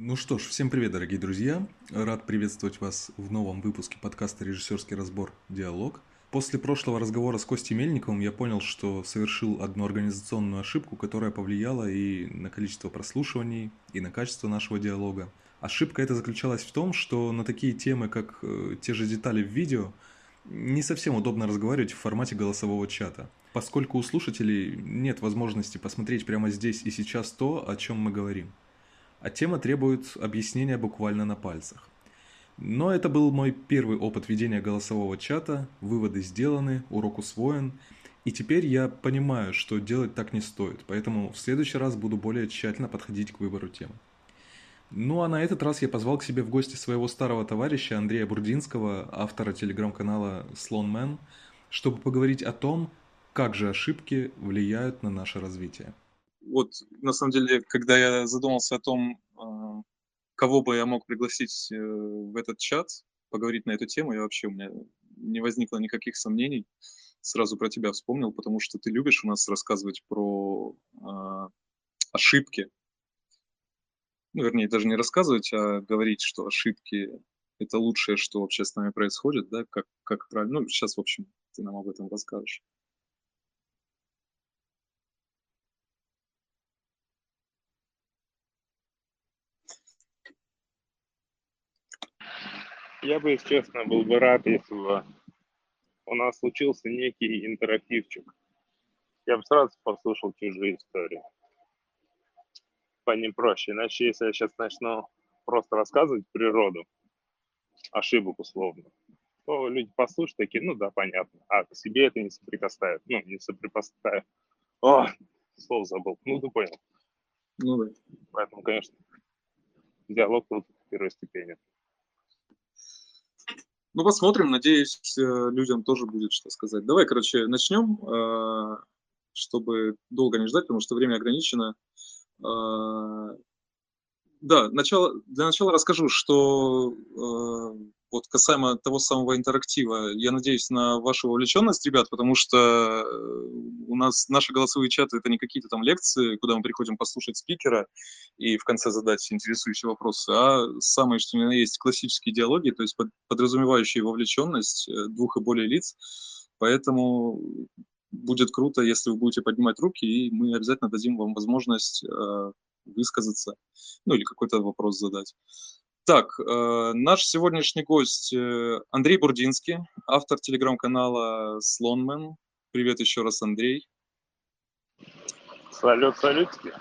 Ну что ж, всем привет, дорогие друзья. Рад приветствовать вас в новом выпуске подкаста «Режиссерский разбор. Диалог». После прошлого разговора с Костей Мельниковым я понял, что совершил одну организационную ошибку, которая повлияла и на количество прослушиваний, и на качество нашего диалога. Ошибка эта заключалась в том, что на такие темы, как э, те же детали в видео, не совсем удобно разговаривать в формате голосового чата, поскольку у слушателей нет возможности посмотреть прямо здесь и сейчас то, о чем мы говорим а тема требует объяснения буквально на пальцах. Но это был мой первый опыт ведения голосового чата, выводы сделаны, урок усвоен, и теперь я понимаю, что делать так не стоит, поэтому в следующий раз буду более тщательно подходить к выбору темы. Ну а на этот раз я позвал к себе в гости своего старого товарища Андрея Бурдинского, автора телеграм-канала Слонмен, чтобы поговорить о том, как же ошибки влияют на наше развитие вот на самом деле, когда я задумался о том, а, кого бы я мог пригласить э, в этот чат, поговорить на эту тему, я вообще у меня не возникло никаких сомнений. Сразу про тебя вспомнил, потому что ты любишь у нас рассказывать про э, ошибки. Ну, вернее, даже не рассказывать, а говорить, что ошибки – это лучшее, что вообще с нами происходит, да, как, как правильно. Ну, сейчас, в общем, ты нам об этом расскажешь. Я бы, если честно, был бы рад, если бы у нас случился некий интерактивчик. Я бы сразу послушал чужие истории. По ним проще. Иначе, если я сейчас начну просто рассказывать природу, ошибок условно, то люди послушают такие, ну да, понятно. А к себе это не соприкасают. Ну, не соприкасают. О, слово забыл. Ну, ты понял. Ну да. Поэтому, конечно, диалог тут первой степени. Ну, посмотрим. Надеюсь, э, людям тоже будет что сказать. Давай, короче, начнем, э, чтобы долго не ждать, потому что время ограничено. Э, да, начало, для начала расскажу, что вот касаемо того самого интерактива, я надеюсь на вашу вовлеченность, ребят, потому что э, у нас наши голосовые чаты это не какие-то там лекции, куда мы приходим послушать спикера и в конце задать интересующие вопросы, а самые, что ни на есть, классические диалоги, то есть подразумевающие вовлеченность э, двух и более лиц. Поэтому будет круто, если вы будете поднимать руки, и мы обязательно дадим вам возможность э, высказаться, ну или какой-то вопрос задать. Так, э, наш сегодняшний гость э, Андрей Бурдинский, автор телеграм-канала Слонмен. Привет еще раз, Андрей. Салют, салютки.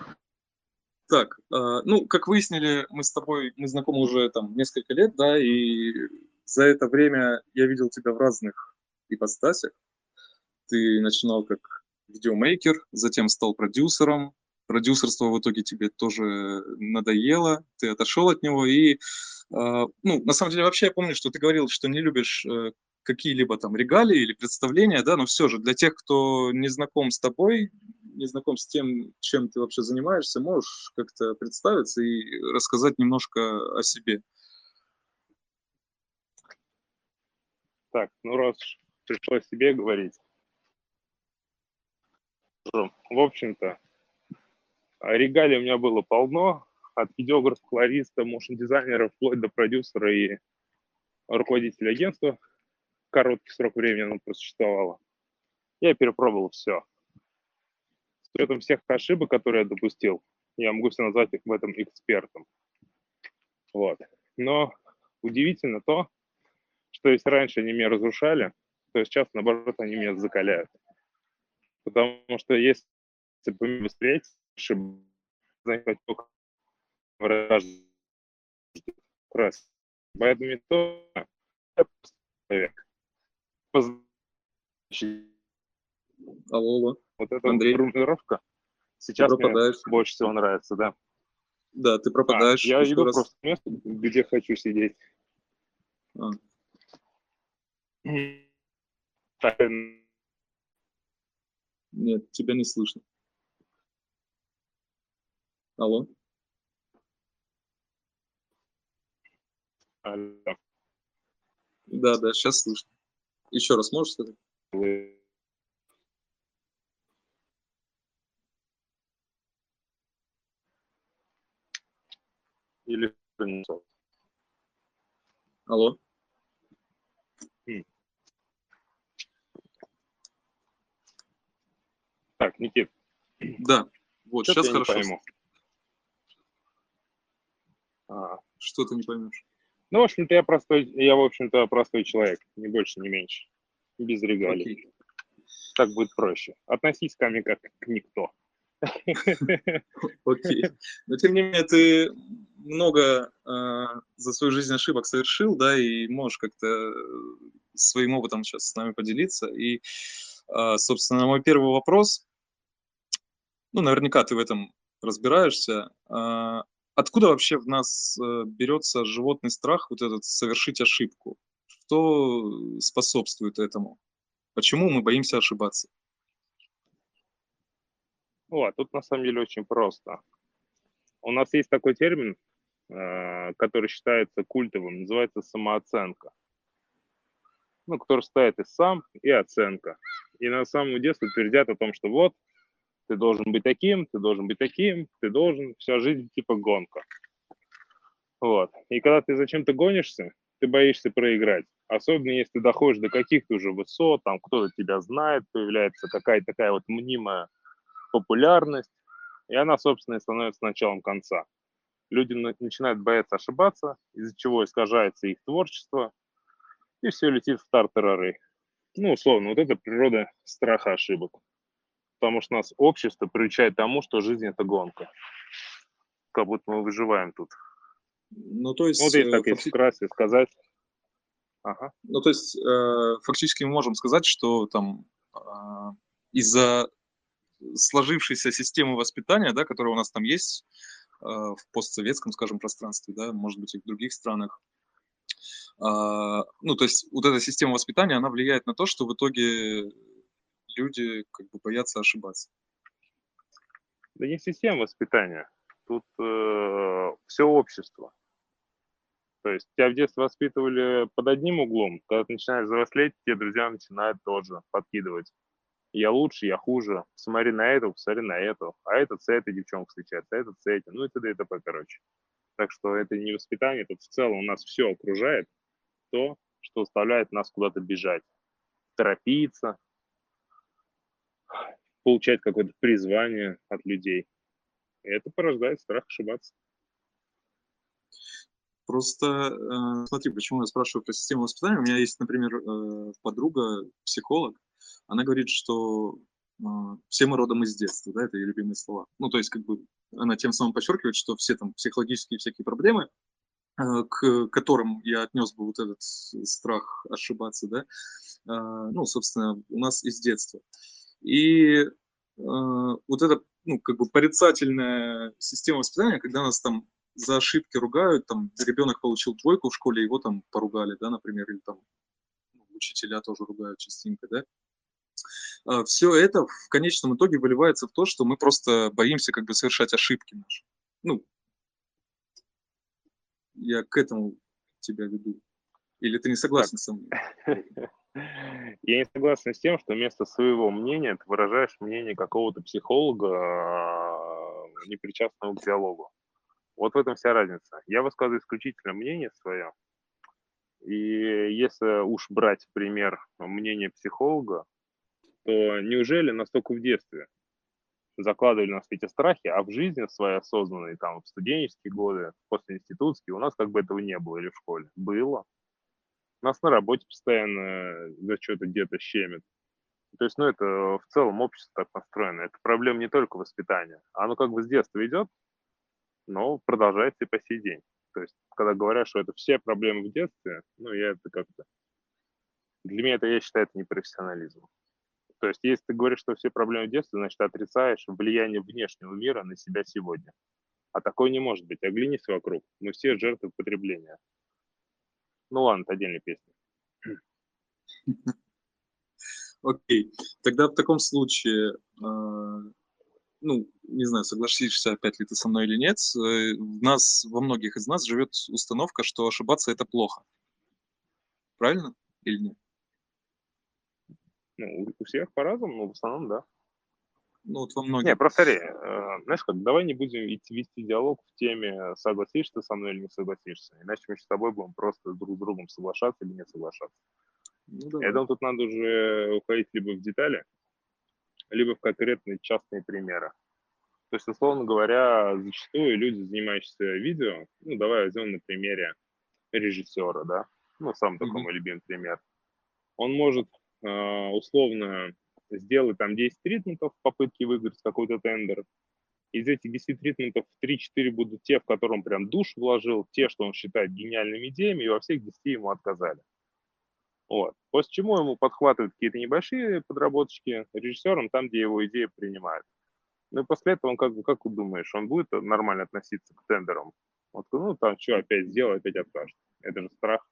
Так, э, ну, как выяснили, мы с тобой, мы знакомы уже там несколько лет, да, и за это время я видел тебя в разных ипостасях. Ты начинал как видеомейкер, затем стал продюсером, продюсерство в итоге тебе тоже надоело, ты отошел от него, и, а, ну, на самом деле, вообще я помню, что ты говорил, что не любишь э, какие-либо там регалии или представления, да, но все же для тех, кто не знаком с тобой, не знаком с тем, чем ты вообще занимаешься, можешь как-то представиться и рассказать немножко о себе. Так, ну раз пришлось себе говорить. В общем-то, регалий у меня было полно, от видеографа, колориста, моушн-дизайнера, вплоть до продюсера и руководителя агентства. Короткий срок времени оно просуществовало. Я перепробовал все. С учетом всех ошибок, которые я допустил, я могу себя назвать их в этом экспертом. Вот. Но удивительно то, что если раньше они меня разрушали, то сейчас, наоборот, они меня закаляют. Потому что если быстрее только раз. Поэтому не то человек. Алло, Вот эта Андрей. формулировка сейчас мне больше всего нравится, да. Да, ты пропадаешь. А, я иду раз. просто место, где хочу сидеть. А. Нет, тебя не слышно. Алло. Алло. Да, да, сейчас слышно. Еще раз можешь сказать? Или Алло. Так, Никит. Да, вот, Что-то сейчас я не хорошо. пойму. А, Что ты не поймешь? Ну, в общем-то, я простой, я, в общем-то, простой человек, ни больше, ни меньше. Без регалий. Окей. Так будет проще. Относись ко мне как к никто. Окей. Но тем не менее, ты много э, за свою жизнь ошибок совершил, да, и можешь как-то э, своим опытом сейчас с нами поделиться. И, э, собственно, мой первый вопрос, ну, наверняка ты в этом разбираешься. э, откуда вообще в нас э, берется животный страх вот этот совершить ошибку? Что способствует этому? Почему мы боимся ошибаться? Вот, тут на самом деле очень просто. У нас есть такой термин, э, который считается культовым, называется самооценка. Ну, который стоит и сам, и оценка. И на самом детстве твердят о том, что вот, ты должен быть таким, ты должен быть таким, ты должен, вся жизнь типа гонка. Вот. И когда ты зачем-то гонишься, ты боишься проиграть. Особенно если ты доходишь до каких-то уже высот, там кто-то тебя знает, появляется какая-то такая вот мнимая популярность, и она, собственно, и становится началом конца. Люди на- начинают бояться ошибаться, из-за чего искажается их творчество, и все летит в тартарары. Ну, условно, вот это природа страха ошибок. Потому что нас общество приучает тому, что жизнь – это гонка. Как будто мы выживаем тут. Ну, то есть, Вот если э, так, если вкратце сказать. Ага. Ну, то есть, э, фактически мы можем сказать, что там а, из-за сложившейся системы воспитания, да, которая у нас там есть э, в постсоветском, скажем, пространстве, да, может быть, и в других странах, а, ну, то есть, вот эта система воспитания, она влияет на то, что в итоге люди как бы боятся ошибаться. Да не система воспитания. Тут все общество. То есть тебя в детстве воспитывали под одним углом, когда ты начинаешь взрослеть, те друзья начинают тоже подкидывать. Я лучше, я хуже. Смотри на эту, посмотри на эту. А этот с этой девчонкой встречается, а этот с этим. Ну и т.д. и т.п. короче. Так что это не воспитание, тут в целом у нас все окружает то, что заставляет нас куда-то бежать, торопиться, получать какое-то призвание от людей. И это порождает страх ошибаться. Просто э, смотри, почему я спрашиваю про систему воспитания. У меня есть, например, э, подруга, психолог. Она говорит, что э, все мы родом из детства, да, это ее любимые слова. Ну, то есть, как бы, она тем самым подчеркивает, что все там психологические всякие проблемы, э, к которым я отнес бы вот этот страх ошибаться, да, э, ну, собственно, у нас из детства. И э, вот эта, ну, как бы порицательная система воспитания, когда нас там за ошибки ругают, там ребенок получил двойку в школе, его там поругали, да, например, или там ну, учителя тоже ругают частенько, да. Все это в конечном итоге выливается в то, что мы просто боимся как бы совершать ошибки наши. Ну, я к этому тебя веду. Или ты не согласен со мной? Я не согласен с тем, что вместо своего мнения ты выражаешь мнение какого-то психолога, а, непричастного к диалогу. Вот в этом вся разница. Я высказываю исключительно мнение свое. И если уж брать пример мнения психолога, то неужели настолько в детстве закладывали нас эти страхи, а в жизни своей осознанной, там, в студенческие годы, после институтские, у нас как бы этого не было или в школе? Было. Нас на работе постоянно за что-то где-то щемит. То есть, ну, это в целом общество так настроено. Это проблема не только воспитания. Оно как бы с детства идет, но продолжается и по сей день. То есть, когда говорят, что это все проблемы в детстве, ну, я это как-то... Для меня это, я считаю, это непрофессионализм. То есть, если ты говоришь, что все проблемы в детстве, значит, ты отрицаешь влияние внешнего мира на себя сегодня. А такое не может быть. Оглянись вокруг. Мы все жертвы потребления. Ну ладно, это отдельная песня. Окей. Тогда в таком случае, э, ну, не знаю, согласишься опять ли ты со мной или нет, э, в нас, во многих из нас живет установка, что ошибаться это плохо. Правильно или нет? Ну, у, у всех по-разному, но в основном, да. Ну, вот во многих. Не, просто смотри, э, знаешь как, давай не будем идти, вести диалог в теме, согласишься со мной или не согласишься. Иначе мы с тобой будем просто друг с другом соглашаться или не соглашаться. Ну, Я думаю, тут надо уже уходить либо в детали, либо в конкретные частные примеры. То есть, условно говоря, зачастую люди, занимающиеся видео, ну, давай возьмем на примере режиссера, да, ну, сам такой mm-hmm. мой любимый пример. Он может э, условно сделать там 10 тритментов в попытке выиграть какой-то тендер. Из этих 10 тритментов 3-4 будут те, в котором прям душ вложил, те, что он считает гениальными идеями, и во всех 10 ему отказали. Вот. После чего ему подхватывают какие-то небольшие подработочки режиссером там, где его идеи принимают. Ну и после этого он как, как ты думаешь, он будет нормально относиться к тендерам? Вот, ну там что опять сделал, опять откажет. Это же страх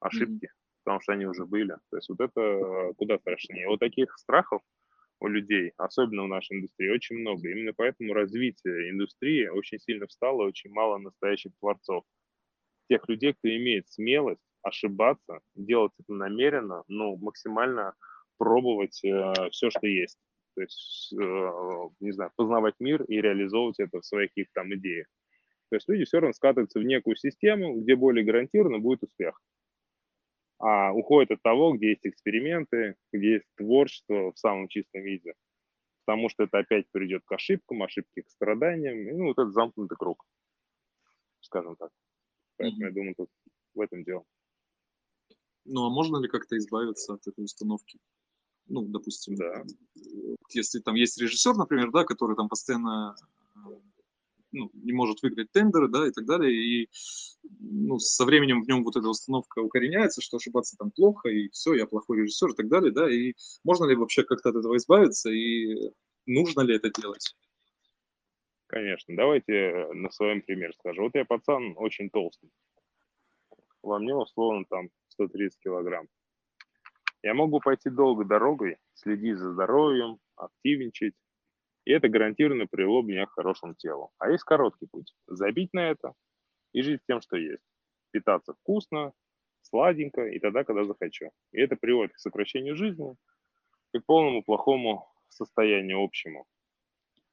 ошибки, mm-hmm. Потому что они уже были. То есть вот это куда страшнее. Вот таких страхов у людей, особенно в нашей индустрии, очень много. Именно поэтому развитие индустрии очень сильно встало, очень мало настоящих творцов. Тех людей, кто имеет смелость ошибаться, делать это намеренно, ну, максимально пробовать э, все, что есть. То есть, э, не знаю, познавать мир и реализовывать это в своих каких-то там идеях. То есть люди все равно скатываются в некую систему, где более гарантированно будет успех. А уходят от того, где есть эксперименты, где есть творчество в самом чистом виде. Потому что это опять придет к ошибкам, ошибки к страданиям. И, ну, вот этот замкнутый круг, скажем так. Поэтому mm-hmm. я думаю, тут в этом дело. Ну, а можно ли как-то избавиться от этой установки? Ну, допустим, да. если там есть режиссер, например, да, который там постоянно ну, не может выиграть тендеры, да, и так далее, и ну, со временем в нем вот эта установка укореняется, что ошибаться там плохо, и все, я плохой режиссер и так далее, да, и можно ли вообще как-то от этого избавиться, и нужно ли это делать? Конечно, давайте на своем примере скажу. Вот я пацан очень толстый, во мне условно там 130 килограмм. Я могу пойти долгой дорогой, следить за здоровьем, активничать, и это гарантированно привело меня к хорошему телу. А есть короткий путь. Забить на это и жить тем, что есть. Питаться вкусно, сладенько и тогда, когда захочу. И это приводит к сокращению жизни и к полному плохому состоянию общему.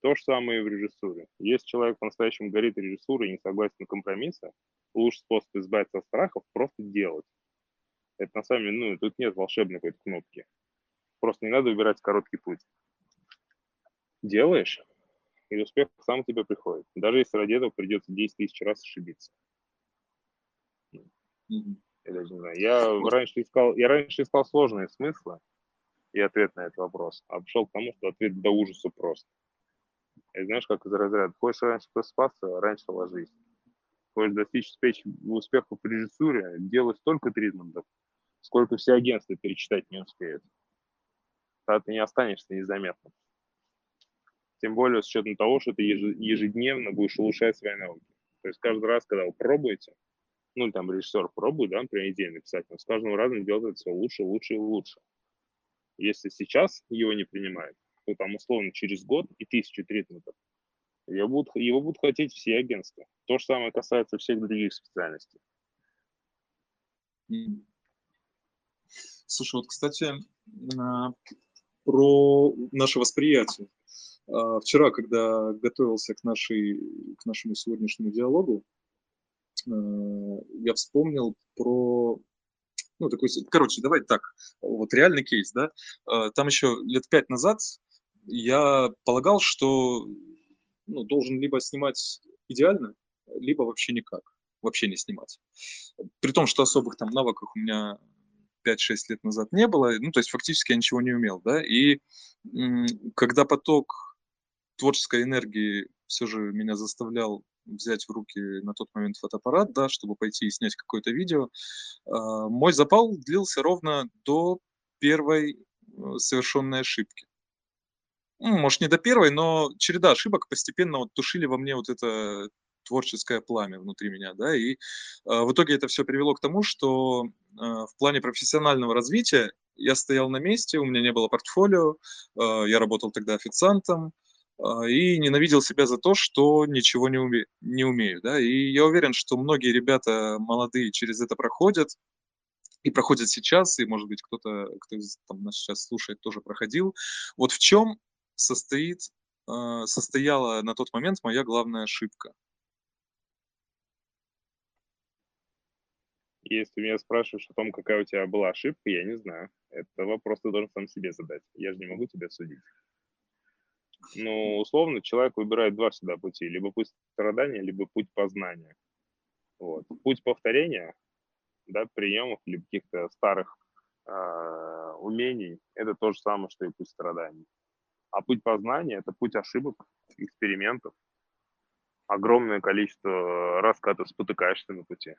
То же самое и в режиссуре. Если человек по-настоящему горит режиссурой и не согласен на компромиссы, лучший способ избавиться от страхов – просто делать. Это на самом деле, ну, тут нет волшебной какой-то кнопки. Просто не надо выбирать короткий путь. Делаешь, и успех сам тебе приходит. Даже если ради этого придется 10 тысяч раз ошибиться. Я даже не знаю. Я раньше искал, я раньше искал сложные смыслы и ответ на этот вопрос, а пришел к тому, что ответ до ужаса прост. И знаешь, как из разряда, хочешь раньше проспаться, раньше ложись. Хочешь достичь успеха в режиссуре, делай столько тритментов, сколько все агентства перечитать не успеют. Тогда ты не останешься незаметным. Тем более с учетом того, что ты ежедневно будешь улучшать свои навыки. То есть каждый раз, когда вы пробуете, ну, там режиссер пробует, да, например, идею написать, но с каждым разом делает все лучше, лучше и лучше. Если сейчас его не принимают, то там условно через год и тысячу тритментов, его будут, его будут хотеть все агентства. То же самое касается всех других специальностей. Слушай, вот, кстати, а, про наше восприятие. А, вчера, когда готовился к, нашей, к нашему сегодняшнему диалогу, а, я вспомнил про ну, такой, короче, давай так, вот реальный кейс, да, там еще лет пять назад я полагал, что ну, должен либо снимать идеально, либо вообще никак, вообще не снимать. При том, что особых там навыков у меня 5-6 лет назад не было, ну, то есть фактически я ничего не умел, да, и когда поток творческой энергии все же меня заставлял взять в руки на тот момент фотоаппарат, да, чтобы пойти и снять какое-то видео, а, мой запал длился ровно до первой э, совершенной ошибки. Ну, может, не до первой, но череда ошибок постепенно вот тушили во мне вот это творческое пламя внутри меня, да, и э, в итоге это все привело к тому, что э, в плане профессионального развития я стоял на месте, у меня не было портфолио, я работал тогда официантом, и ненавидел себя за то, что ничего не, уме, не умею, да, и я уверен, что многие ребята молодые через это проходят, и проходят сейчас, и, может быть, кто-то, кто там нас сейчас слушает, тоже проходил. Вот в чем состоит, э, состояла на тот момент моя главная ошибка? Если меня спрашиваешь о том, какая у тебя была ошибка, я не знаю. Это вопрос ты должен сам себе задать. Я же не могу тебя судить. Ну, условно, человек выбирает два всегда пути. Либо путь страдания, либо путь познания. Вот. Путь повторения, да, приемов или каких-то старых э, умений, это то же самое, что и путь страданий. А путь познания – это путь ошибок, экспериментов, огромное количество раз, когда ты спотыкаешься на пути.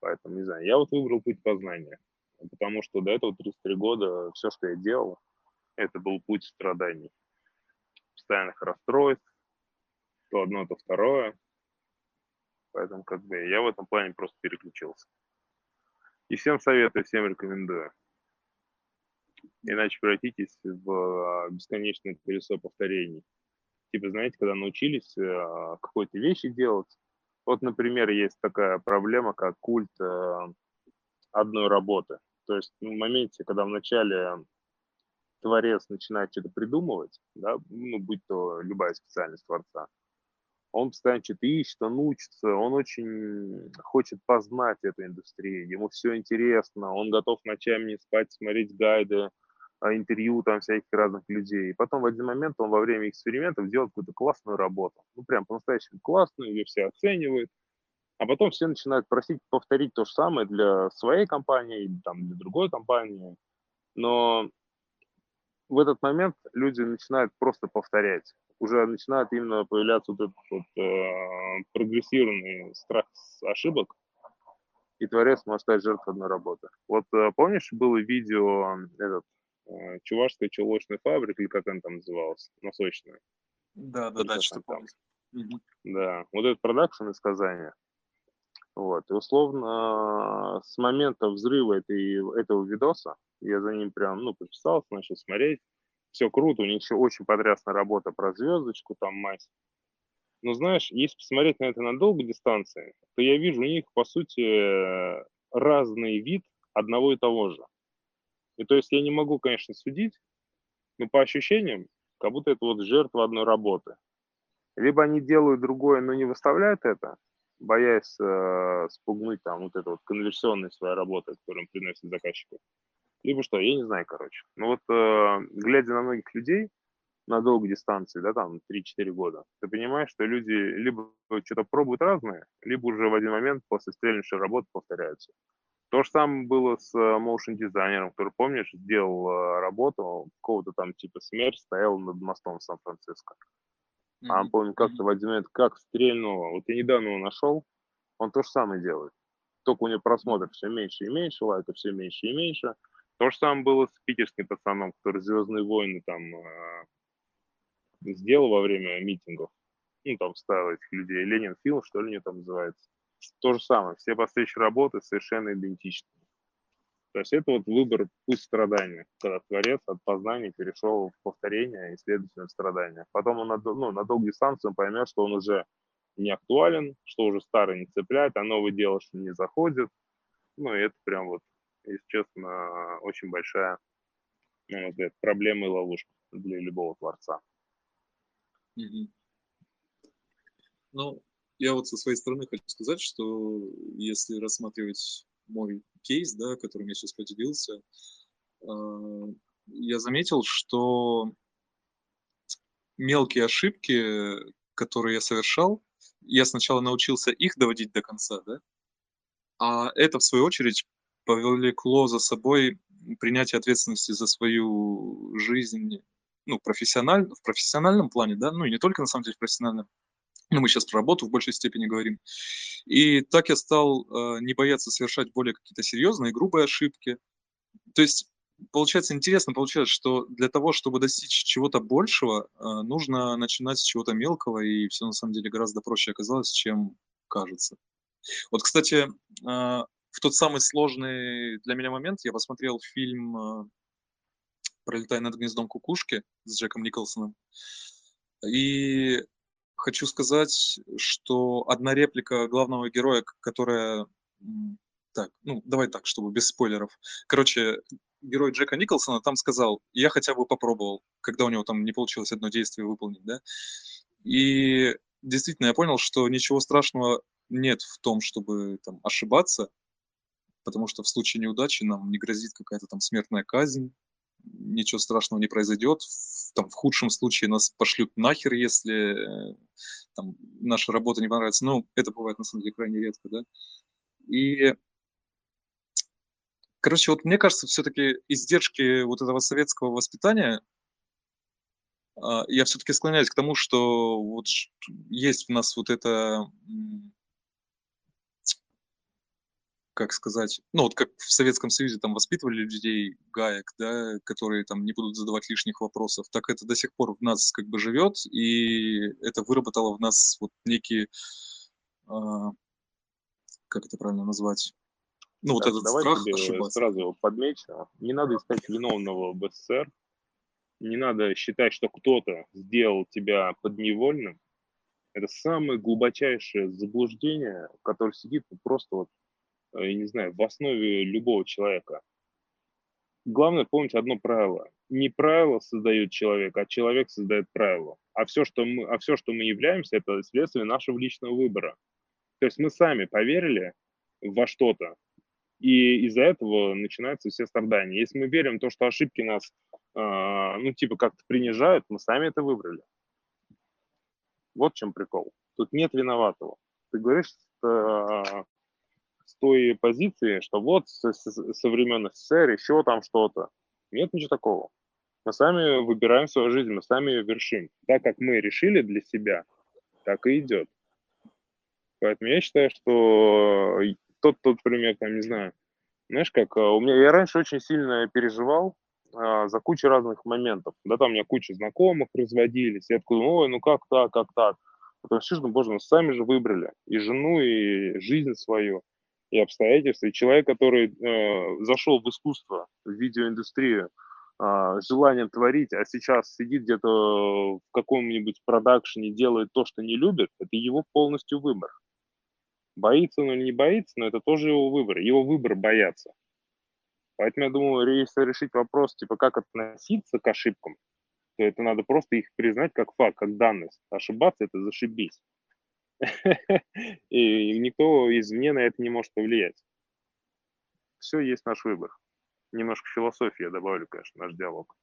Поэтому, не знаю, я вот выбрал путь познания, потому что до этого 33 года все, что я делал, это был путь страданий, постоянных расстройств, то одно, то второе. Поэтому как бы я в этом плане просто переключился. И всем советую, всем рекомендую. Иначе превратитесь в а, бесконечное колесо повторений. Типа, знаете, когда научились а, какой-то вещи делать, вот, например, есть такая проблема, как культ э, одной работы. То есть ну, в моменте, когда вначале творец начинает что-то придумывать, да, ну, будь то любая специальность творца, он постоянно что-то ищет, он учится, он очень хочет познать эту индустрию, ему все интересно, он готов ночами не спать, смотреть гайды, а, интервью там всяких разных людей. И потом в один момент он во время экспериментов делает какую-то классную работу. Ну, прям по-настоящему классную, ее все оценивают. А потом все начинают просить повторить то же самое для своей компании или там для другой компании. Но в этот момент люди начинают просто повторять. Уже начинает именно появляться вот этот вот, э, прогрессированный страх ошибок, и творец может стать жертвой одной работы. Вот э, помнишь, было видео, этот, Э, чувашская чулочная фабрика, или как она там называлась, носочная. Да, да, да, что помню. Да, вот этот продакшн из Казани. Вот, и условно с момента взрыва этой, этого видоса, я за ним прям, ну, подписался, начал смотреть, все круто, у них еще очень потрясная работа про звездочку, там мать. Но знаешь, если посмотреть на это на долгой дистанции, то я вижу у них, по сути, разный вид одного и того же. И то есть я не могу, конечно, судить, но по ощущениям, как будто это вот жертва одной работы. Либо они делают другое, но не выставляют это, боясь э, спугнуть там вот это вот конверсионной своей работы, которую им приносит заказчику. Либо что, я не знаю, короче. Но вот э, глядя на многих людей на долгой дистанции, да, там 3-4 года, ты понимаешь, что люди либо что-то пробуют разное, либо уже в один момент после стрельнувшей работы повторяются. То же самое было с motion дизайнером, который, помнишь, сделал э, работу, какого-то там типа смерть стоял над мостом в Сан-Франциско. Mm-hmm. А помню, как-то в один момент как стрельнуло. Вот я недавно его нашел, он то же самое делает. Только у него просмотров все меньше и меньше, лайков все меньше и меньше. То же самое было с питерским пацаном, который «Звездные войны» там э, сделал во время митингов. Ну, там ставил этих людей. Ленин фильм, что ли, него там называется то же самое. Все последующие работы совершенно идентичны. То есть это вот выбор путь страдания, когда творец от познания перешел в повторение и, следовательно, в страдания. Потом он на, ну, на долгую дистанцию поймет, что он уже не актуален, что уже старый не цепляет, а новый дело, что не заходит. Ну, и это прям вот, если честно, очень большая, на мой взгляд, проблема и ловушка для любого творца. Ну, я вот со своей стороны хочу сказать, что если рассматривать мой кейс, да, которым я сейчас поделился, а, я заметил, что мелкие ошибки, которые я совершал, я сначала научился их доводить до конца, да, а это, в свою очередь, повлекло за собой принятие ответственности за свою жизнь, ну, профессионально, в профессиональном плане, да, ну, и не только, на самом деле, в профессиональном, ну, мы сейчас про работу в большей степени говорим. И так я стал э, не бояться совершать более какие-то серьезные, грубые ошибки. То есть, получается, интересно получается, что для того, чтобы достичь чего-то большего, э, нужно начинать с чего-то мелкого, и все на самом деле гораздо проще оказалось, чем кажется. Вот, кстати, э, в тот самый сложный для меня момент я посмотрел фильм э, «Пролетая над гнездом кукушки» с Джеком Николсоном. И хочу сказать, что одна реплика главного героя, которая... Так, ну, давай так, чтобы без спойлеров. Короче, герой Джека Николсона там сказал, я хотя бы попробовал, когда у него там не получилось одно действие выполнить, да. И действительно я понял, что ничего страшного нет в том, чтобы там ошибаться, потому что в случае неудачи нам не грозит какая-то там смертная казнь, ничего страшного не произойдет. Там, в худшем случае нас пошлют нахер, если э, там, наша работа не понравится. Ну, это бывает на самом деле крайне редко, да. И, короче, вот мне кажется, все-таки издержки вот этого советского воспитания, а, я все-таки склоняюсь к тому, что вот есть у нас вот это как сказать, ну вот как в Советском Союзе там воспитывали людей гаек, да, которые там не будут задавать лишних вопросов, так это до сих пор в нас как бы живет, и это выработало в нас вот некие, а, как это правильно назвать, ну вот так, этот давай страх тебе ошибаться. сразу подмечу, не надо искать виновного в СССР, не надо считать, что кто-то сделал тебя подневольным, это самое глубочайшее заблуждение, которое сидит просто вот Э, я не знаю, в основе любого человека. Главное помнить одно правило. Не правило создает человек, а человек создает правила. А все, что мы, а все, что мы являемся, это следствие нашего личного выбора. То есть мы сами поверили во что-то, и из-за этого начинаются все страдания. Если мы верим в то, что ошибки нас, э, ну, типа, как-то принижают, мы сами это выбрали. Вот в чем прикол. Тут нет виноватого. Ты говоришь, э, той позиции, что вот со, со времен СССР еще там что-то. Нет ничего такого. Мы сами выбираем свою жизнь, мы сами ее вершим. Так как мы решили для себя, так и идет. Поэтому я считаю, что тот, тот пример, там, не знаю, знаешь, как а, у меня, я раньше очень сильно переживал а, за кучу разных моментов. Да, там у меня куча знакомых разводились. Я такой, ой, ну как так, как так? Потому что, ну, боже, мы сами же выбрали и жену, и жизнь свою и обстоятельства. И человек, который э, зашел в искусство, в видеоиндустрию, э, желанием творить, а сейчас сидит где-то в каком-нибудь продакшене, делает то, что не любит, это его полностью выбор. Боится он или не боится, но это тоже его выбор. Его выбор бояться. Поэтому я думаю, если решить вопрос, типа, как относиться к ошибкам, то это надо просто их признать как факт, как данность. Ошибаться – это зашибись. И никто извне на это не может повлиять. Все есть наш выбор. Немножко философии я добавлю, конечно, наш диалог.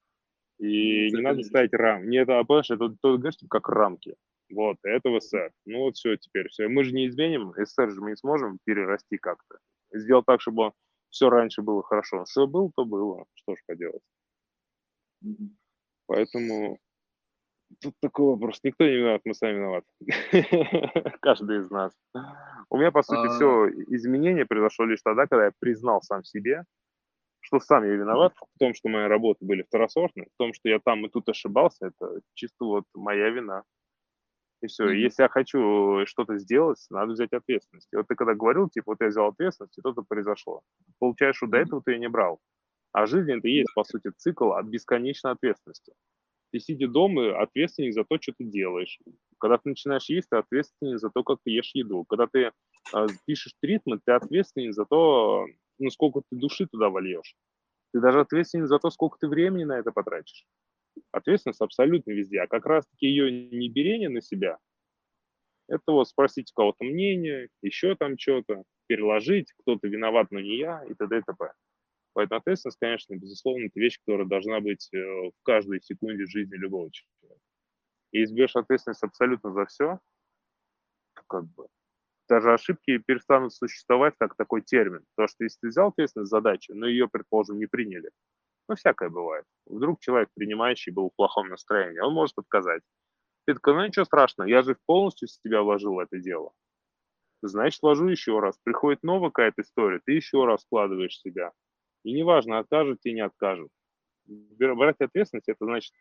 И ну, не надо ставить рам. Не это, а понимаешь, это, это знаешь, как рамки. Вот, это СССР. Ну вот все, теперь все. Мы же не изменим, СССР же мы не сможем перерасти как-то. Сделать так, чтобы все раньше было хорошо. Что было, то было. Что ж поделать. Поэтому Тут такой вопрос. Никто не виноват, мы сами виноваты. Каждый из нас. У меня, по сути, все а. изменение произошло лишь тогда, когда я признал сам себе, что сам я виноват в том, что мои работы были второсортные, в том, что я там и тут ошибался, это чисто вот моя вина. И все. Mm-hmm. Если я хочу что-то сделать, надо взять ответственность. И вот ты когда говорил, типа, вот я взял ответственность, и что-то произошло. Получается, что до этого ты ее не брал. А жизнь это и есть, по сути, цикл от бесконечной ответственности. Ты сидя дома, ответственный за то, что ты делаешь. Когда ты начинаешь есть, ты ответственный за то, как ты ешь еду. Когда ты э, пишешь тритмент, ты ответственный за то, ну, сколько ты души туда вольешь. Ты даже ответственен за то, сколько ты времени на это потратишь. Ответственность абсолютно везде. А как раз-таки ее не берение на себя, это вот спросить у кого-то мнение, еще там что-то, переложить, кто-то виноват, но не я, и т.д. и т.п. Поэтому ответственность, конечно, безусловно, это вещь, которая должна быть э, в каждой секунде жизни любого человека. И берешь ответственность абсолютно за все, как бы даже ошибки перестанут существовать как такой термин. Потому что если ты взял ответственность за задачу, но ее, предположим, не приняли, ну, всякое бывает. Вдруг человек, принимающий, был в плохом настроении, он может отказать. Ты такой, ну ничего страшного, я же полностью с тебя вложил в это дело. Значит, вложу еще раз. Приходит новая какая-то история, ты еще раз вкладываешь себя. И неважно, откажут тебе, не откажут. Брать ответственность, это значит,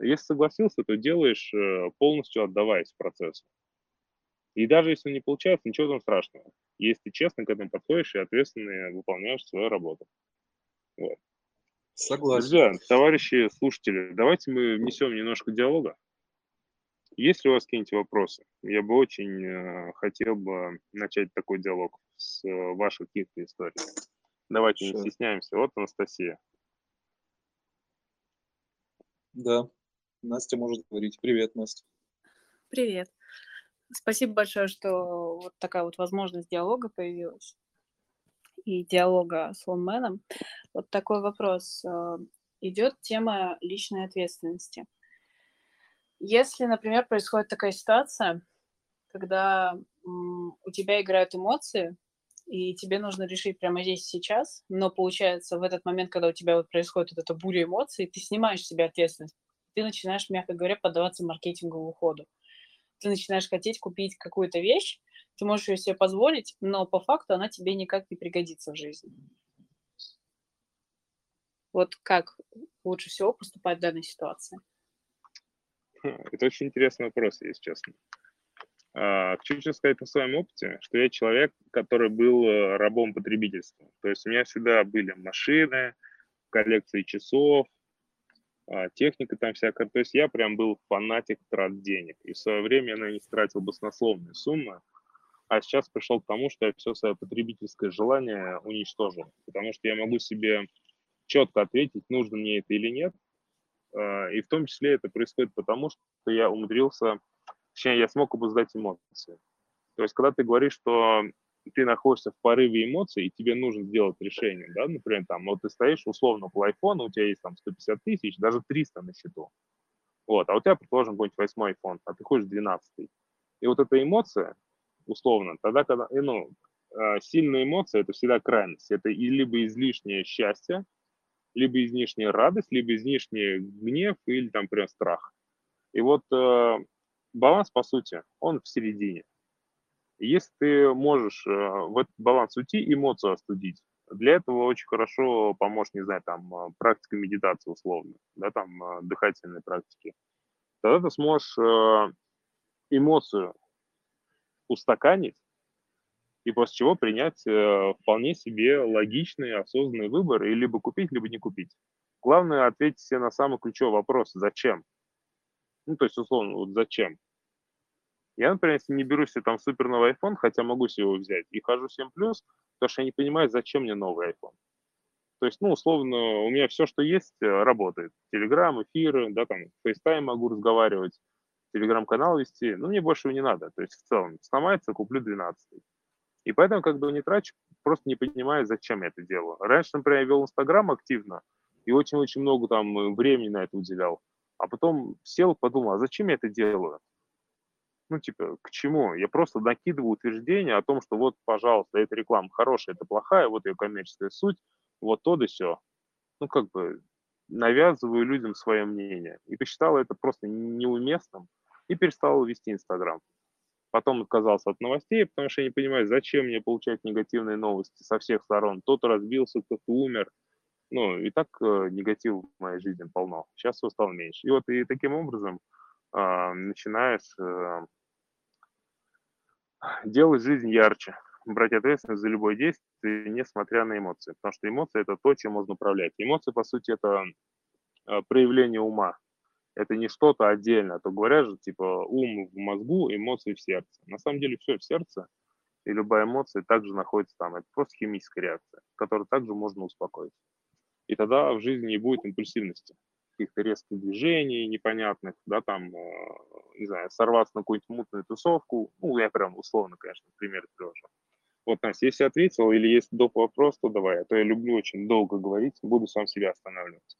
если согласился, то делаешь э, полностью отдаваясь процессу. И даже если не получается, ничего там страшного. Если ты честно к этому подходишь и ответственно выполняешь свою работу. Вот. Согласен. Друзья, товарищи слушатели, давайте мы внесем немножко диалога. Есть ли у вас какие-нибудь вопросы? Я бы очень э, хотел бы начать такой диалог с э, ваших каких-то историй. Давайте Все. не стесняемся. Вот Анастасия. Да, Настя может говорить. Привет, Настя. Привет. Спасибо большое, что вот такая вот возможность диалога появилась и диалога с лонменом. Вот такой вопрос. Э, Идет тема личной ответственности. Если, например, происходит такая ситуация, когда у тебя играют эмоции, и тебе нужно решить прямо здесь сейчас, но получается в этот момент, когда у тебя вот происходит вот эта буря эмоций, ты снимаешь с себя ответственность, ты начинаешь, мягко говоря, поддаваться маркетинговому ходу. Ты начинаешь хотеть купить какую-то вещь, ты можешь ее себе позволить, но по факту она тебе никак не пригодится в жизни. Вот как лучше всего поступать в данной ситуации? Это очень интересный вопрос, если честно. А, хочу сказать на своем опыте, что я человек, который был э, рабом потребительства. То есть у меня всегда были машины, коллекции часов, а, техника там всякая. То есть я прям был фанатик трат денег. И в свое время я на них тратил баснословные суммы. А сейчас пришел к тому, что я все свое потребительское желание уничтожил. Потому что я могу себе четко ответить, нужно мне это или нет. А, и в том числе это происходит потому, что я умудрился точнее, я смог обуздать эмоции. То есть, когда ты говоришь, что ты находишься в порыве эмоций, и тебе нужно сделать решение, да, например, там, вот ты стоишь условно по iPhone, у тебя есть там 150 тысяч, даже 300 на счету, вот, а у тебя, предположим, какой-нибудь восьмой iPhone, а ты хочешь 12 И вот эта эмоция, условно, тогда, когда, э, ну, э, сильная эмоция, это всегда крайность, это и либо излишнее счастье, либо излишняя радость, либо излишний гнев или там прям страх. И вот э, баланс, по сути, он в середине. Если ты можешь э, в этот баланс уйти, эмоцию остудить, для этого очень хорошо поможет, не знаю, там, э, практика медитации условно, да, там, э, дыхательные практики. Тогда ты сможешь эмоцию устаканить, и после чего принять вполне себе логичный, осознанный выбор и либо купить, либо не купить. Главное ответить себе на самый ключевой вопрос «Зачем?». Ну, то есть, условно, вот зачем? Я, например, если не беру себе там супер новый iPhone, хотя могу себе его взять, и хожу 7+, потому что я не понимаю, зачем мне новый iPhone. То есть, ну, условно, у меня все, что есть, э, работает. Телеграм, эфиры, да, там, FaceTime могу разговаривать, телеграм-канал вести, ну, мне больше его не надо. То есть, в целом, сломается, куплю 12 И поэтому, как бы, не трачу, просто не понимаю, зачем я это делаю. Раньше, например, я вел Инстаграм активно, и очень-очень много там времени на это уделял. А потом сел, подумал, а зачем я это делаю? ну, типа, к чему? Я просто накидываю утверждение о том, что вот, пожалуйста, эта реклама хорошая, это плохая, вот ее коммерческая суть, вот то да все. Ну, как бы навязываю людям свое мнение. И посчитал это просто неуместным и перестал вести Инстаграм. Потом отказался от новостей, потому что я не понимаю, зачем мне получать негативные новости со всех сторон. Кто-то разбился, кто-то умер. Ну, и так э, негатив в моей жизни полно. Сейчас его стало меньше. И вот и таким образом э, начинаешь э, делать жизнь ярче, брать ответственность за любое действие, несмотря на эмоции. Потому что эмоции – это то, чем можно управлять. Эмоции, по сути, это а, проявление ума. Это не что-то отдельно. То говорят же, типа, ум в мозгу, эмоции в сердце. На самом деле все в сердце, и любая эмоция также находится там. Это просто химическая реакция, которую также можно успокоить. И тогда в жизни не будет импульсивности каких-то резких движений непонятных, да, там, э, не знаю, сорваться на какую-нибудь мутную тусовку. Ну, я прям условно, конечно, пример привожу. Вот, Настя, если ответил или есть доп. вопрос, то давай, а то я люблю очень долго говорить, буду сам себя останавливать.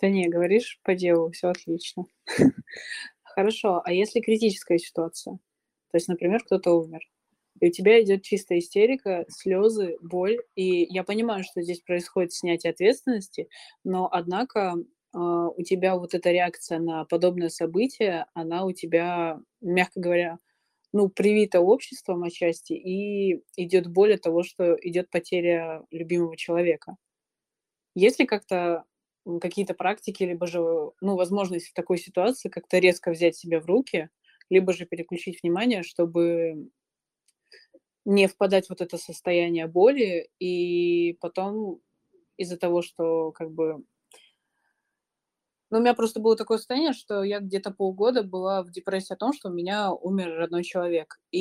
Да не, говоришь по делу, все отлично. Хорошо, а если критическая ситуация? То есть, например, кто-то умер, и у тебя идет чистая истерика, слезы, боль. И я понимаю, что здесь происходит снятие ответственности, но однако э, у тебя вот эта реакция на подобное событие, она у тебя, мягко говоря, ну, привита обществом отчасти, и идет боль от того, что идет потеря любимого человека. Есть ли как-то какие-то практики, либо же, ну, возможность в такой ситуации как-то резко взять себя в руки, либо же переключить внимание, чтобы не впадать в вот это состояние боли, и потом из-за того, что как бы... Ну, у меня просто было такое состояние, что я где-то полгода была в депрессии о том, что у меня умер родной человек. И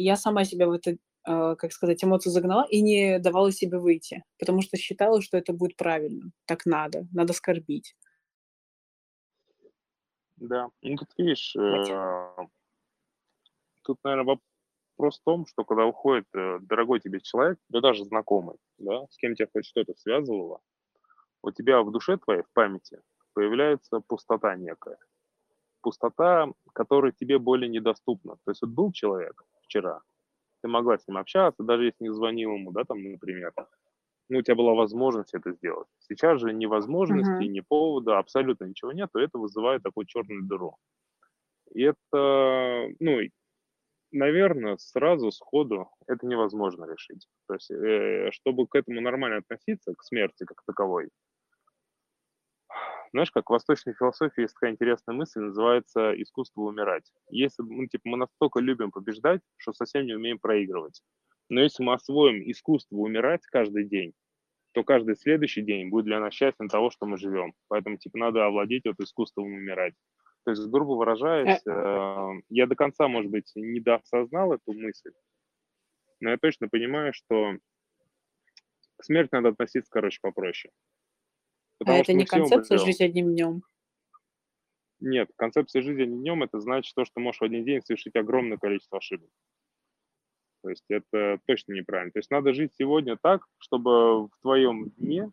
я сама себя в это, э, как сказать, эмоцию загнала и не давала себе выйти, потому что считала, что это будет правильно, так надо, надо скорбить. Да, ну тут видишь, э, тут, наверное, вопрос в том, что когда уходит э, дорогой тебе человек, да даже знакомый, да, с кем тебя хоть что-то связывало, у тебя в душе твоей, в памяти появляется пустота некая. Пустота, которая тебе более недоступна. То есть вот был человек вчера, ты могла с ним общаться, даже если не звонил ему, да, там, например, ну, у тебя была возможность это сделать. Сейчас же ни возможности, uh-huh. ни повода, абсолютно ничего нет, и это вызывает такую черную дыру. И это, ну, наверное, сразу, сходу это невозможно решить. То есть, э, чтобы к этому нормально относиться, к смерти как таковой, знаешь, как в восточной философии есть такая интересная мысль, называется «искусство умирать». Если ну, типа, мы настолько любим побеждать, что совсем не умеем проигрывать. Но если мы освоим искусство умирать каждый день, то каждый следующий день будет для нас счастьем того, что мы живем. Поэтому, типа, надо овладеть вот искусством умирать. То есть, грубо выражаясь, э, э я до конца, может быть, не доосознал эту мысль, но я точно понимаю, что к смерти надо относиться, короче, попроще. А Потому а это не концепция «жить одним днем»? Нет, концепция «жизнь одним днем» это значит то, что можешь в один день совершить огромное количество ошибок. То есть это точно неправильно. То есть надо жить сегодня так, чтобы в твоем дне,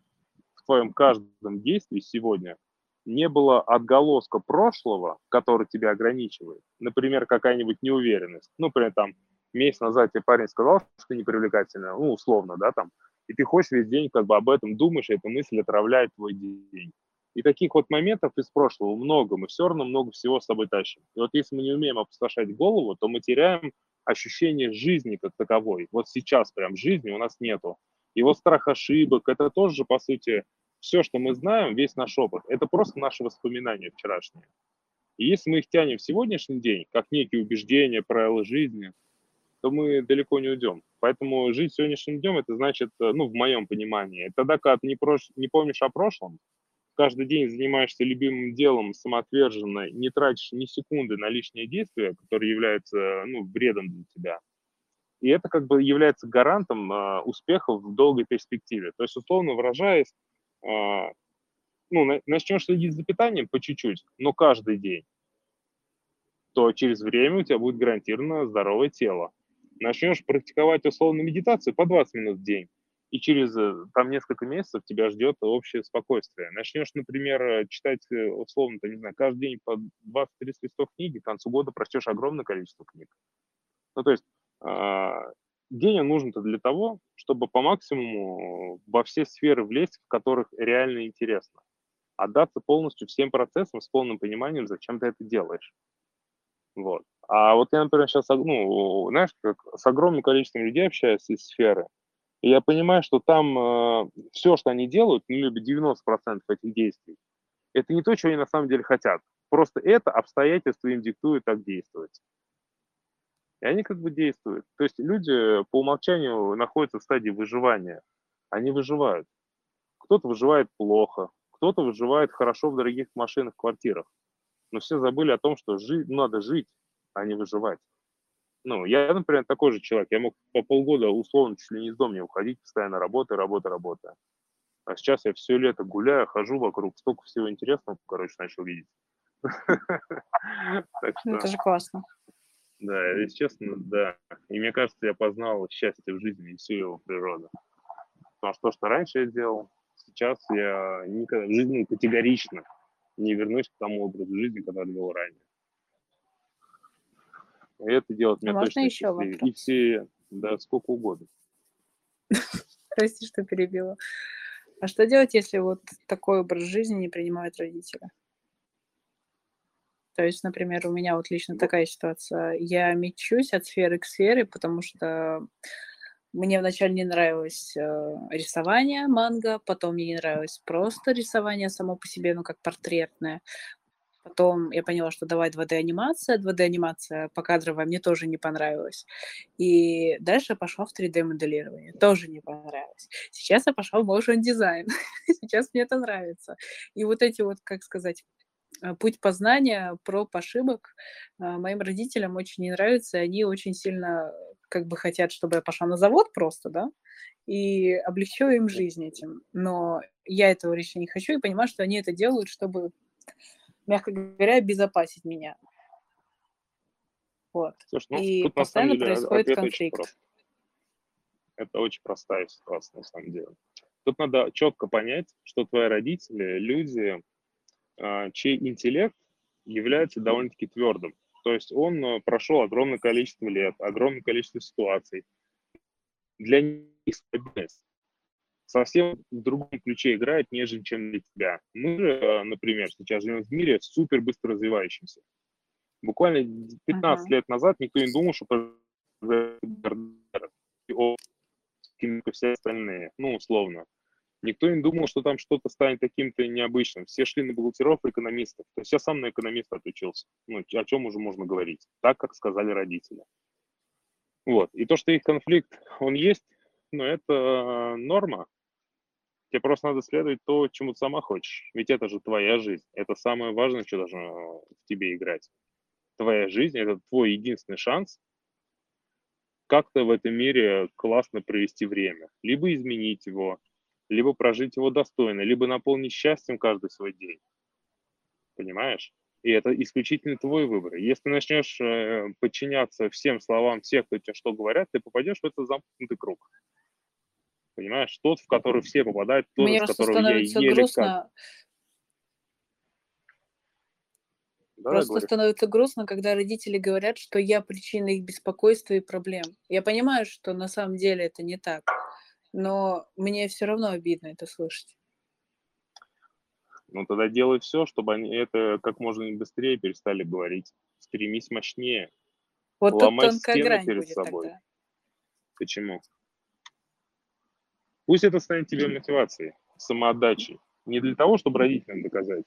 в твоем каждом действии сегодня не было отголоска прошлого, который тебя ограничивает. Например, какая-нибудь неуверенность. Ну, например, там, месяц назад тебе парень сказал, что ты непривлекательная, ну, условно, да, там, и ты хочешь весь день как бы об этом думаешь, и эта мысль отравляет твой день. И таких вот моментов из прошлого много, мы все равно много всего с собой тащим. И вот если мы не умеем опустошать голову, то мы теряем ощущение жизни как таковой. Вот сейчас прям жизни у нас нету. И вот страх ошибок, это тоже, по сути, все, что мы знаем, весь наш опыт, это просто наши воспоминания вчерашние. И если мы их тянем в сегодняшний день, как некие убеждения, правила жизни, то мы далеко не уйдем. Поэтому жить сегодняшним днем, это значит, э, ну, в моем понимании, тогда, когда ты не, прош... не помнишь о прошлом, каждый день занимаешься любимым делом самоотверженно, не тратишь ни секунды на лишние действия, которые являются, ну, вредом для тебя. И это как бы является гарантом э, успеха в долгой перспективе. То есть, условно выражаясь, ну, начнешь следить за питанием по чуть-чуть, но каждый день, то через время у тебя будет гарантированно здоровое тело начнешь практиковать условную медитацию по 20 минут в день, и через э, там несколько месяцев тебя ждет общее спокойствие. Начнешь, например, э, читать э, условно, там, не знаю, каждый день по 20-30 листов книги, к концу года прочтешь огромное количество книг. Ну, то есть э, день нужен-то для того, чтобы по максимуму во все сферы влезть, в которых реально интересно. Отдаться полностью всем процессам с полным пониманием, зачем ты это делаешь. Вот. А вот я, например, сейчас, ну, знаешь, как с огромным количеством людей общаюсь из сферы, и я понимаю, что там э, все, что они делают, ну, либо 90% этих действий, это не то, что они на самом деле хотят. Просто это обстоятельства им диктуют так действовать. И они как бы действуют. То есть люди по умолчанию находятся в стадии выживания. Они выживают. Кто-то выживает плохо, кто-то выживает хорошо в дорогих машинах, квартирах но все забыли о том, что жить, надо жить, а не выживать. Ну, я, например, такой же человек. Я мог по полгода условно чуть ли не из дома не уходить, постоянно работа, работа, работа. А сейчас я все лето гуляю, хожу вокруг, столько всего интересного, короче, начал видеть. Ну, это же классно. Да, если честно, да. И мне кажется, я познал счастье в жизни и всю его природу. Потому что то, что раньше я делал, сейчас я никогда в жизни категорично не вернусь к тому образу жизни, который был ранее. И это делает меня а точно еще счастливее. И все, да, сколько угодно. Прости, что перебила. А что делать, если вот такой образ жизни не принимают родители? То есть, например, у меня вот лично такая ситуация. Я мечусь от сферы к сфере, потому что мне вначале не нравилось э, рисование манго, потом мне не нравилось просто рисование само по себе, ну, как портретное. Потом я поняла, что давай 2D-анимация. 2D-анимация покадровая мне тоже не понравилась. И дальше пошла в 3D-моделирование. Тоже не понравилось. Сейчас я пошла в motion дизайн. Сейчас мне это нравится. И вот эти вот, как сказать, путь познания, про ошибок э, моим родителям очень не нравится, и они очень сильно как бы хотят, чтобы я пошла на завод просто, да, и облегчила им жизнь этим. Но я этого лично не хочу и понимаю, что они это делают, чтобы мягко говоря, обезопасить меня. Вот. Слушай, ну, И тут, постоянно деле, происходит очень конфликт. прост. Это очень простая ситуация, на самом деле. Тут надо четко понять, что твои родители – люди, а, чей интеллект является довольно-таки твердым. То есть он э, прошел огромное количество лет, огромное количество ситуаций. Для них стабильность совсем в другом ключе играет, нежели чем для тебя. Мы же, э, например, сейчас живем в мире супер быстро развивающемся. Буквально 15 Ага. лет назад никто не думал, что все остальные, ну, условно. Никто не думал, что там что-то станет каким-то необычным. Все шли на бухгалтеров экономистов. То есть я сам на экономиста отучился. Ну, о чем уже можно говорить? Так, как сказали родители. Вот. И то, что их конфликт, он есть, ну, это норма. Тебе просто надо следовать то, чему ты сама хочешь. Ведь это же твоя жизнь. Это самое важное, что должно в тебе играть. Твоя жизнь – это твой единственный шанс как-то в этом мире классно провести время. Либо изменить его, либо прожить его достойно, либо наполнить счастьем каждый свой день. Понимаешь? И это исключительно твой выбор. Если начнешь э, подчиняться всем словам всех, кто тебе что говорят, ты попадешь в этот замкнутый круг. Понимаешь? Тот, в который все попадают, тот, Мне просто которого я еле как... грустно. Давай, Просто говори. становится грустно, когда родители говорят, что я причина их беспокойства и проблем. Я понимаю, что на самом деле это не так, но мне все равно обидно это слышать. Ну, тогда делай все, чтобы они это как можно быстрее перестали говорить. Стремись мощнее. Вот тут Ломай тонкая стены грань перед будет собой. тогда. Почему? Пусть это станет тебе мотивацией, самоотдачей. Не для того, чтобы родителям доказать,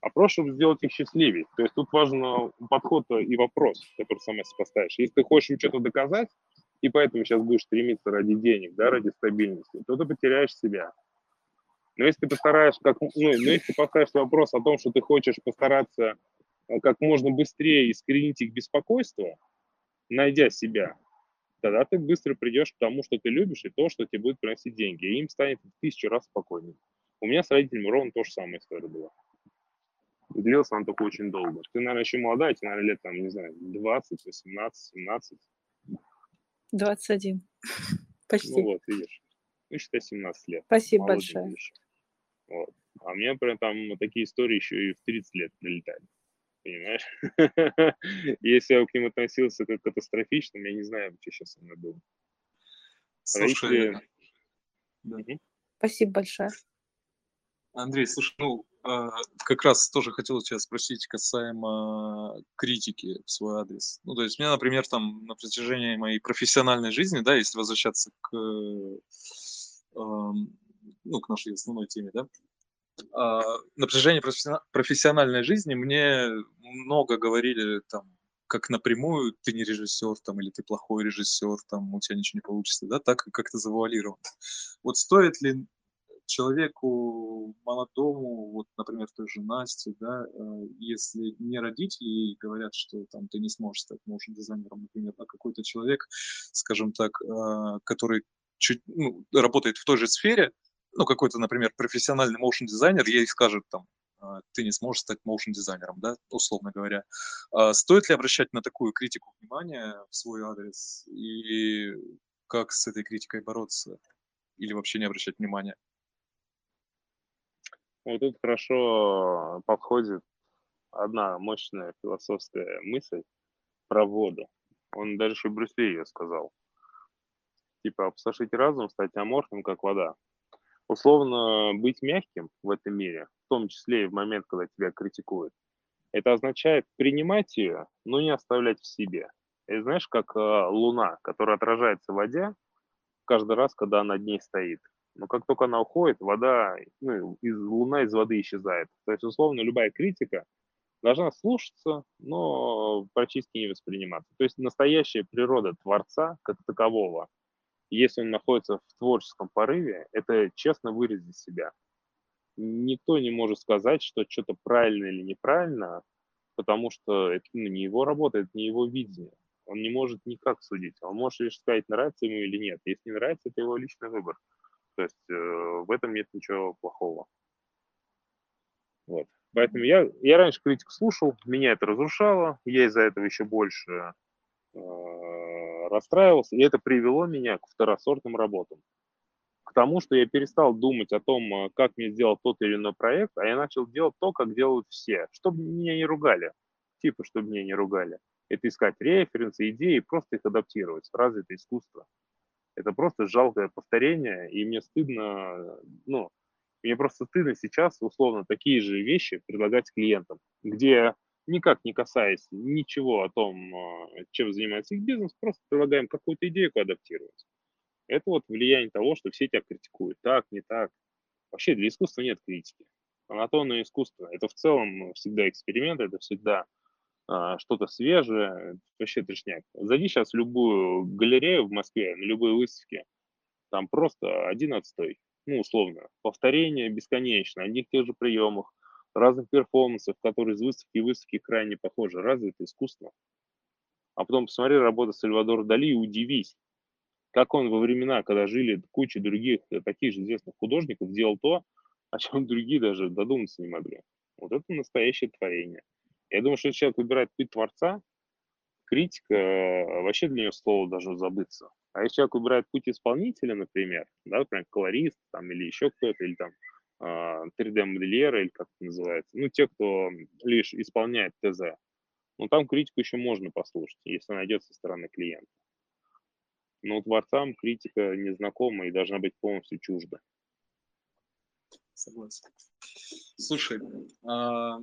а просто, чтобы сделать их счастливее. То есть тут важен э, подход и вопрос, который сама себе поставишь. Если ты хочешь им что-то доказать, и поэтому сейчас будешь стремиться ради денег, да, ради стабильности, то ты потеряешь себя. Но если ты постараешься, как, ну, но если ты поставишь вопрос о том, что ты хочешь постараться э, как можно быстрее искоренить их беспокойство, найдя себя, тогда ты быстро придешь к тому, что ты любишь, и то, что тебе будет приносить деньги. И им станет в тысячу раз спокойнее. У меня с родителями ровно то же самое история была. Длилась она только очень долго. Ты, наверное, еще молодая, тебе, наверное, лет, там, не знаю, 20, 18, 17. 21. Почти. Ну вот, видишь. Ну, считай, 17 лет. Спасибо Молоденький большое. Вот. А мне прям там вот такие истории еще и в 30 лет прилетали. Понимаешь? Если я к ним относился как к катастрофичным, я не знаю, что сейчас со мной было. Слушай, Родители- да. Мгм. Спасибо большое. Андрей, слушай, ну, как раз тоже хотел тебя спросить касаемо критики в свой адрес. Ну, то есть мне, например, там на протяжении моей профессиональной жизни, да, если возвращаться к, э, ну, к нашей основной теме, да, а, на протяжении профессиона- профессиональной жизни мне много говорили там, как напрямую, ты не режиссер, там, или ты плохой режиссер, там, у тебя ничего не получится, да, так как-то завуалировано. Вот стоит ли человеку молодому, вот, например, той же Насте, да, э, если не родители ей говорят, что там ты не сможешь стать моушен дизайнером, например, а какой-то человек, скажем так, э, который чуть, ну, работает в той же сфере, ну, какой-то, например, профессиональный моушен дизайнер, ей скажет там, э, ты не сможешь стать моушен дизайнером, да, условно говоря. А Стоит ли обращать на такую критику внимание в свой адрес и как с этой критикой бороться? Или вообще не обращать внимания? Вот тут хорошо подходит одна мощная философская мысль про воду. Он даже Брюс Ли ее сказал. Типа, опустошить разум, стать аморфным, как вода. Условно, быть мягким в этом мире, в том числе и в момент, когда тебя критикуют, это означает принимать ее, но не оставлять в себе. И знаешь, как э, луна, которая отражается в воде каждый раз, когда она над ней стоит. Но как только она уходит, вода, ну, из, луна из воды исчезает. То есть, условно, любая критика должна слушаться, но практически не восприниматься. То есть настоящая природа Творца, как такового, если он находится в творческом порыве, это честно выразить себя. Никто не может сказать, что что-то правильно или неправильно, потому что это ну, не его работа, это не его видение. Он не может никак судить. Он может лишь сказать, нравится ему или нет. Если не нравится, это его личный выбор. То есть э, в этом нет ничего плохого. Вот. Поэтому я, я раньше критику слушал, меня это разрушало, я из-за этого еще больше э, расстраивался, и это привело меня к второсортным работам. К тому, что я перестал думать о том, э, как мне сделать тот или иной проект, а я начал делать то, как делают все, чтобы меня не ругали. Типа, чтобы меня не ругали. Это искать референсы, идеи, просто их адаптировать. Разве это искусство? Это просто жалкое повторение, и мне стыдно, ну, мне просто стыдно сейчас условно такие же вещи предлагать клиентам, где никак не касаясь ничего о том, а, чем занимается их бизнес, просто предлагаем какую-то идею адаптировать. Это вот влияние того, что все тебя критикуют. Так, не так. Вообще для искусства нет критики. Анатомное искусство – это в целом всегда эксперимент, это всегда что-то свежее, вообще трешняк. Зайди сейчас в любую галерею в Москве, на любой выставке, там просто один отстой, ну, условно, повторение бесконечно, одних тех же приемах, разных перформансов, которые из выставки и выставки крайне похожи. Разве это искусство? А потом посмотри работу Сальвадора Дали и удивись, как он во времена, когда жили куча других э, таких же известных художников, делал то, о чем другие даже додуматься не могли. Вот это настоящее творение. Я думаю, что если человек выбирает путь творца, критика э, вообще для него слово должно забыться. А если человек выбирает путь исполнителя, например, да, например, колорист там, или еще кто-то, или там 3D-модельеры, а, или как это называется, ну, те, кто лишь исполняет ТЗ, ну, там критику еще можно послушать, если найдется со стороны клиента. Но творцам критика незнакома и должна быть полностью чужда. Согласен. Слушай, а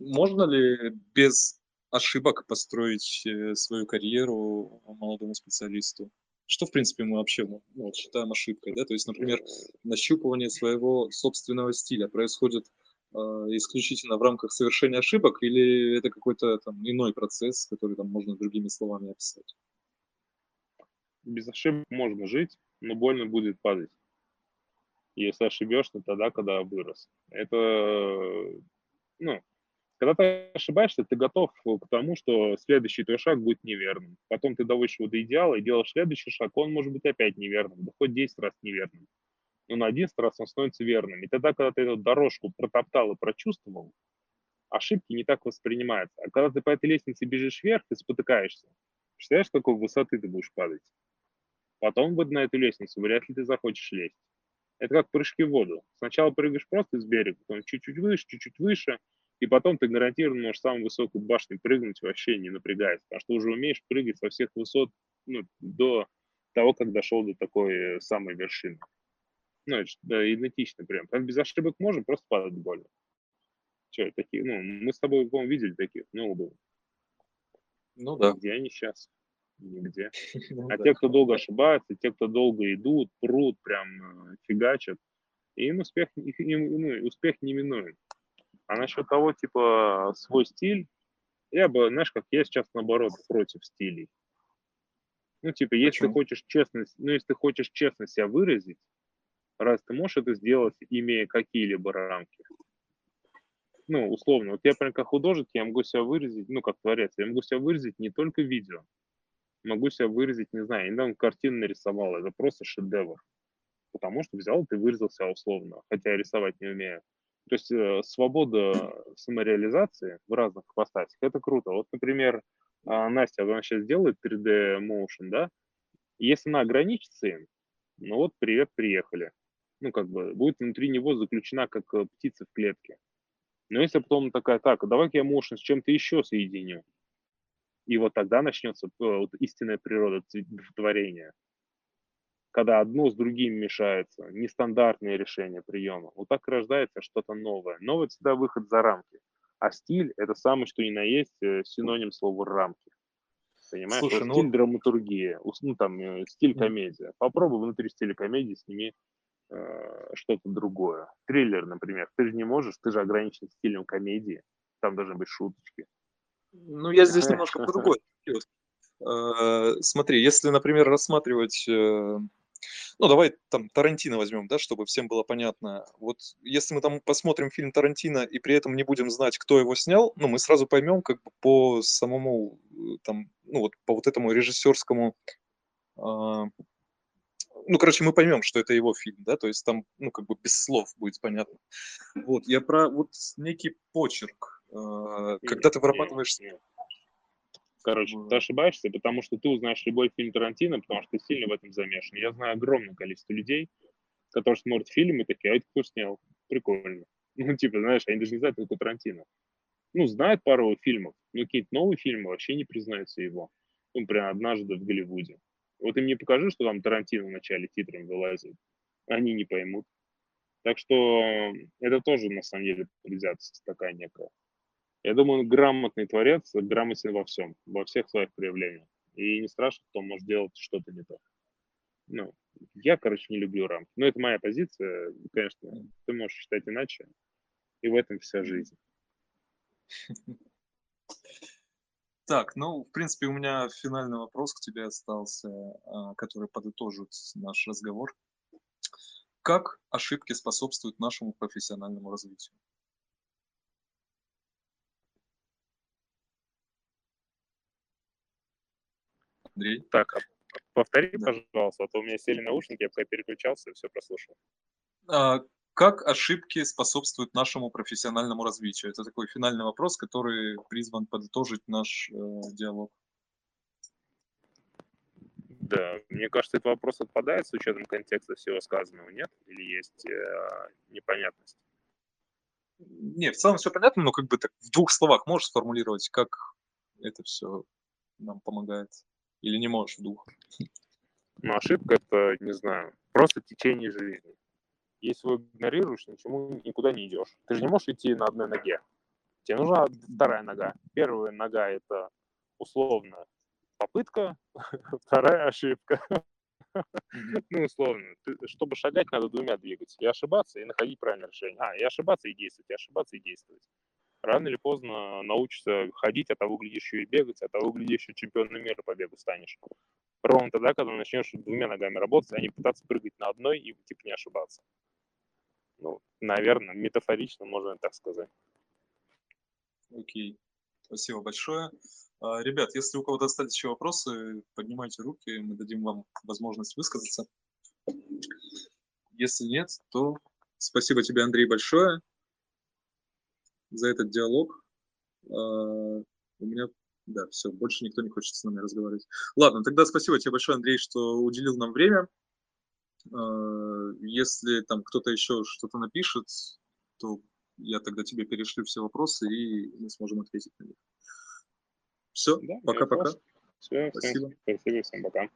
можно ли без ошибок построить э, свою карьеру молодому специалисту? Что, в принципе, мы вообще ну, считаем ошибкой, да? То есть, например, нащупывание своего собственного стиля происходит э, исключительно в рамках совершения ошибок или это какой-то там иной процесс, который там можно другими словами описать? Без ошибок можно жить, но больно будет падать. Если ошибешься, тогда, когда вырос. Это, ну, когда ты ошибаешься, ты готов к тому, что следующий твой шаг будет неверным. Потом ты доводишь его до идеала и делаешь следующий шаг, он может быть опять неверным, да хоть 10 раз неверным. Но на 11 раз он становится верным. И тогда, когда ты эту дорожку протоптал и прочувствовал, ошибки не так воспринимаются. А когда ты по этой лестнице бежишь вверх, ты спотыкаешься. Представляешь, с какой высоты ты будешь падать? Потом вот на эту лестницу вряд ли ты захочешь лезть. Это как прыжки в воду. Сначала прыгаешь просто с берега, потом чуть-чуть выше, чуть-чуть выше, и потом ты гарантированно можешь самую высокую башню прыгнуть, вообще не напрягаясь, потому что уже умеешь прыгать со всех высот ну, до того, как дошел до такой самой вершины. Ну, это да, идентично прям. Там без ошибок можем, просто падать больно. Че, такие, ну, мы с тобой, по видели таких, много было. Ну да. Где они сейчас? Нигде. Ну а те, кто долго ошибается, те, кто долго идут, прут, прям э, фигачат, им успех, им, ну, успех неминуем. А насчет того, типа, свой стиль, я бы, знаешь, как я сейчас, наоборот, против стилей. Ну, типа, если Почему? ты хочешь честно, ну, если ты хочешь честно себя выразить, раз ты можешь это сделать, имея какие-либо рамки. Ну, условно, вот я, прям как художник, я могу себя выразить, ну, как творец, я могу себя выразить не только видео, могу себя выразить, не знаю, недавно картину нарисовал, это просто шедевр. Потому что взял ты выразился условно, хотя я рисовать не умею. То есть э, свобода самореализации в разных ипостасях, это круто. Вот, например, э, Настя, она сейчас делает 3D motion, да, если она ограничится им, ну вот, привет, приехали. Ну, как бы, будет внутри него заключена как э, птица в клетке. Но если потом такая, так, давай-ка я motion с чем-то еще соединю, и вот тогда начнется э, вот, истинная природа творения когда одно с другим мешается, нестандартные решения приема. Вот так рождается что-то новое. Новое всегда выход за рамки. А стиль – это самое, что ни на есть, э, синоним слова «рамки». Понимаешь? Слушай, вот ну... Стиль драматургия, ну там э, стиль комедия. Попробуй внутри стиля комедии сними э, что-то другое. Триллер, например. Ты же не можешь, ты же ограничен стилем комедии. Там должны быть шуточки. Ну, я здесь немножко по-другому. Э, смотри, если, например, рассматривать ну, давай там Тарантино возьмем, да, чтобы всем было понятно. Вот если мы там посмотрим фильм Тарантино и при этом не будем знать, кто его снял, ну, мы сразу поймем как бы по самому, э, там, ну, вот по вот этому режиссерскому, э, ну, короче, мы поймем, что это его фильм, да, то есть там, ну, как бы без слов будет понятно. Вот, я про вот некий почерк, э, когда ты вырабатываешь... Короче, ты ошибаешься, потому что ты узнаешь любой фильм Тарантино, потому что ты сильно в этом замешан. Я знаю огромное количество людей, которые смотрят фильм и такие, а это кто снял? Прикольно. Ну, типа, знаешь, они даже не знают, кто Тарантино. Ну, знают пару фильмов, но какие-то новые фильмы вообще не признаются его. Ну, прям однажды в Голливуде. Вот им не покажи, что там Тарантино в начале титром вылазит. Они не поймут. Так что это тоже, на самом деле, предвзятость такая некая. Я думаю, он грамотный творец, грамотен во всем, во всех своих проявлениях. И не страшно, кто может делать что-то не то. Ну, я, короче, не люблю рамки. Но это моя позиция. Конечно, ты можешь считать иначе. И в этом вся жизнь. Так, ну, в принципе, у меня финальный вопрос к тебе остался, а, который подытожит наш разговор. Как ошибки способствуют нашему профессиональному развитию? Андрей? Так, а повтори, да. пожалуйста, а то у меня сели наушники, я пока переключался и все прослушал. А, как ошибки способствуют нашему профессиональному развитию? Это такой финальный вопрос, который призван подытожить наш э, диалог. Да, мне кажется, этот вопрос отпадает с учетом контекста всего сказанного, нет? Или есть э, непонятность? Не, в целом все понятно, но как бы так в двух словах можешь сформулировать, как это все нам помогает? Или не можешь в двух? Ну, ошибка это, не знаю, просто течение жизни. Если его игнорируешь, ничему никуда не идешь. Ты же не можешь идти на одной ноге. Тебе нужна вторая нога. Первая нога – это условно попытка, вторая ошибка. Ну, условно. Чтобы шагать, надо двумя двигаться. И ошибаться, и находить правильное решение. А, и ошибаться, и действовать, и ошибаться, и действовать. Рано или поздно научишься ходить, а того глядишь еще и бегать, а того глядишь еще чемпионом мира по бегу станешь. Ровно тогда, когда начнешь двумя ногами работать, а не пытаться прыгать на одной и типа не ошибаться. Ну, наверное, метафорично можно так сказать. Окей. Спасибо большое. А, ребят, если у кого-то остались еще вопросы, поднимайте руки, мы дадим вам возможность высказаться. Если нет, то спасибо тебе, Андрей, большое за этот диалог. А, у меня, да, все, больше никто не хочет с нами разговаривать. Ладно, тогда спасибо тебе большое, Андрей, что уделил нам время. А, если там кто-то еще что-то напишет, то я тогда тебе перешлю все вопросы, и мы сможем ответить на них. Все, пока-пока. Все, спасибо. Всем, спасибо, всем пока.